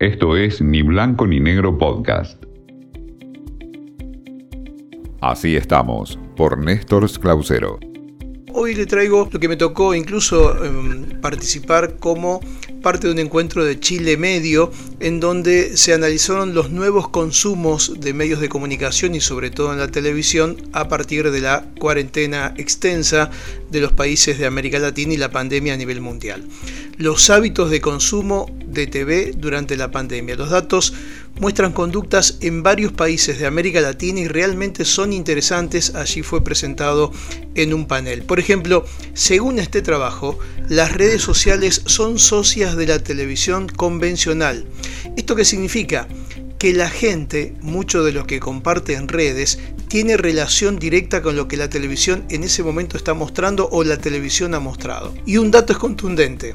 Esto es Ni Blanco ni Negro Podcast. Así estamos, por Néstor Clausero. Hoy le traigo lo que me tocó incluso em, participar como parte de un encuentro de Chile Medio, en donde se analizaron los nuevos consumos de medios de comunicación y sobre todo en la televisión a partir de la cuarentena extensa de los países de América Latina y la pandemia a nivel mundial. Los hábitos de consumo de TV durante la pandemia. Los datos muestran conductas en varios países de América Latina y realmente son interesantes. Allí fue presentado en un panel. Por ejemplo, según este trabajo, las redes sociales son socias de la televisión convencional. ¿Esto qué significa? Que la gente, mucho de lo que comparte en redes, tiene relación directa con lo que la televisión en ese momento está mostrando o la televisión ha mostrado. Y un dato es contundente.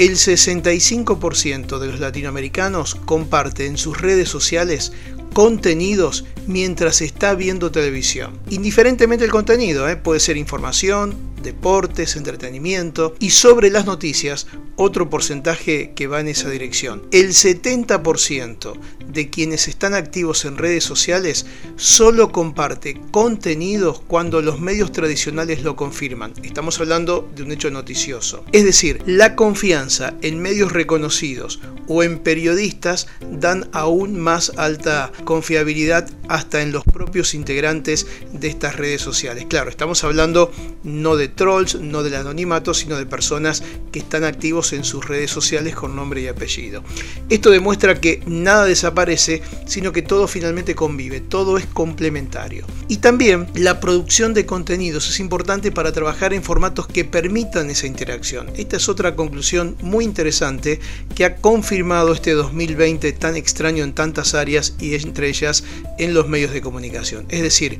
El 65% de los latinoamericanos comparte en sus redes sociales contenidos mientras está viendo televisión. Indiferentemente el contenido, ¿eh? puede ser información, deportes, entretenimiento y sobre las noticias otro porcentaje que va en esa dirección. El 70% de quienes están activos en redes sociales solo comparte contenidos cuando los medios tradicionales lo confirman. Estamos hablando de un hecho noticioso. Es decir, la confianza en medios reconocidos o en periodistas dan aún más alta confiabilidad hasta en los propios integrantes de estas redes sociales. Claro, estamos hablando no de trolls, no del anonimato, sino de personas que están activos en sus redes sociales con nombre y apellido. Esto demuestra que nada desaparece, sino que todo finalmente convive, todo es complementario. Y también la producción de contenidos es importante para trabajar en formatos que permitan esa interacción. Esta es otra conclusión muy interesante que ha confirmado este 2020 tan extraño en tantas áreas y entre ellas en los medios de comunicación. Es decir,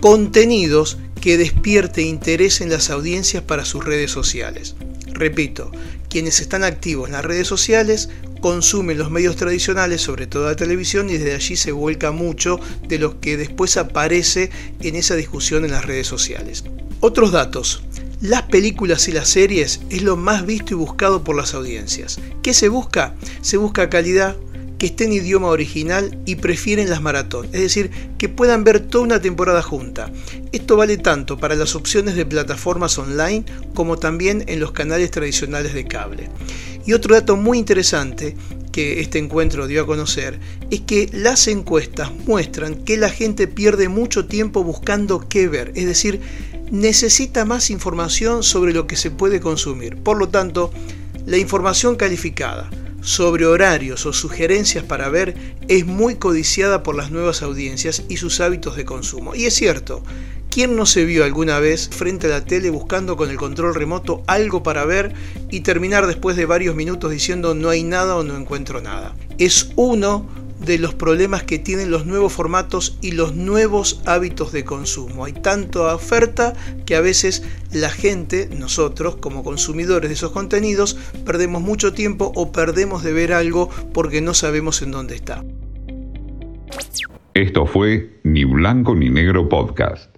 contenidos que despierte interés en las audiencias para sus redes sociales. Repito, quienes están activos en las redes sociales consumen los medios tradicionales, sobre todo la televisión, y desde allí se vuelca mucho de lo que después aparece en esa discusión en las redes sociales. Otros datos. Las películas y las series es lo más visto y buscado por las audiencias. ¿Qué se busca? Se busca calidad, que esté en idioma original y prefieren las maratón, es decir, que puedan ver toda una temporada junta. Esto vale tanto para las opciones de plataformas online como también en los canales tradicionales de cable. Y otro dato muy interesante que este encuentro dio a conocer es que las encuestas muestran que la gente pierde mucho tiempo buscando qué ver, es decir, necesita más información sobre lo que se puede consumir. Por lo tanto, la información calificada, sobre horarios o sugerencias para ver es muy codiciada por las nuevas audiencias y sus hábitos de consumo. Y es cierto, ¿quién no se vio alguna vez frente a la tele buscando con el control remoto algo para ver y terminar después de varios minutos diciendo no hay nada o no encuentro nada? Es uno de los problemas que tienen los nuevos formatos y los nuevos hábitos de consumo. Hay tanta oferta que a veces la gente, nosotros como consumidores de esos contenidos, perdemos mucho tiempo o perdemos de ver algo porque no sabemos en dónde está. Esto fue Ni Blanco ni Negro Podcast.